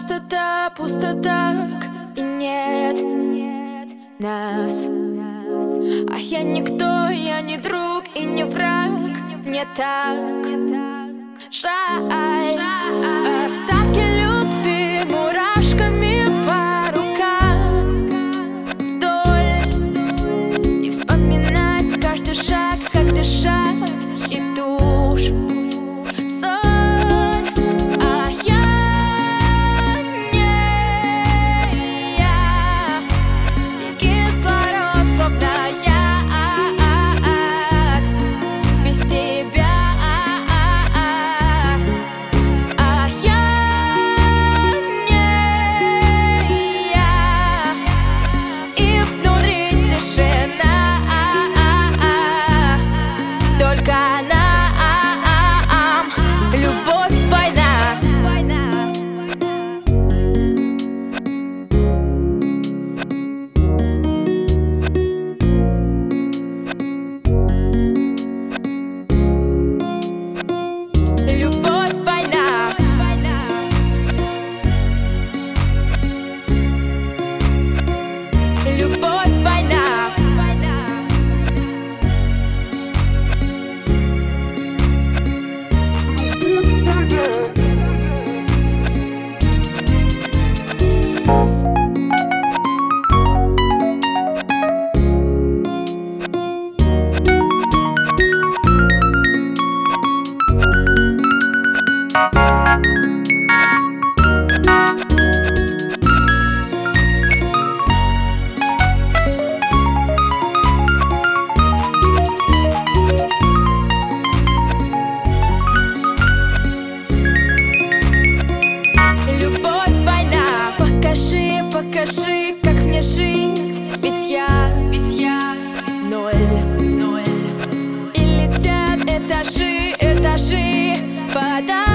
пустота, пустота, и нет нас. А я никто, я не друг и не враг, мне так жаль. Покажи, как мне жить. Ведь я, ведь я ноль, ноль. И летят этажи, этажи подо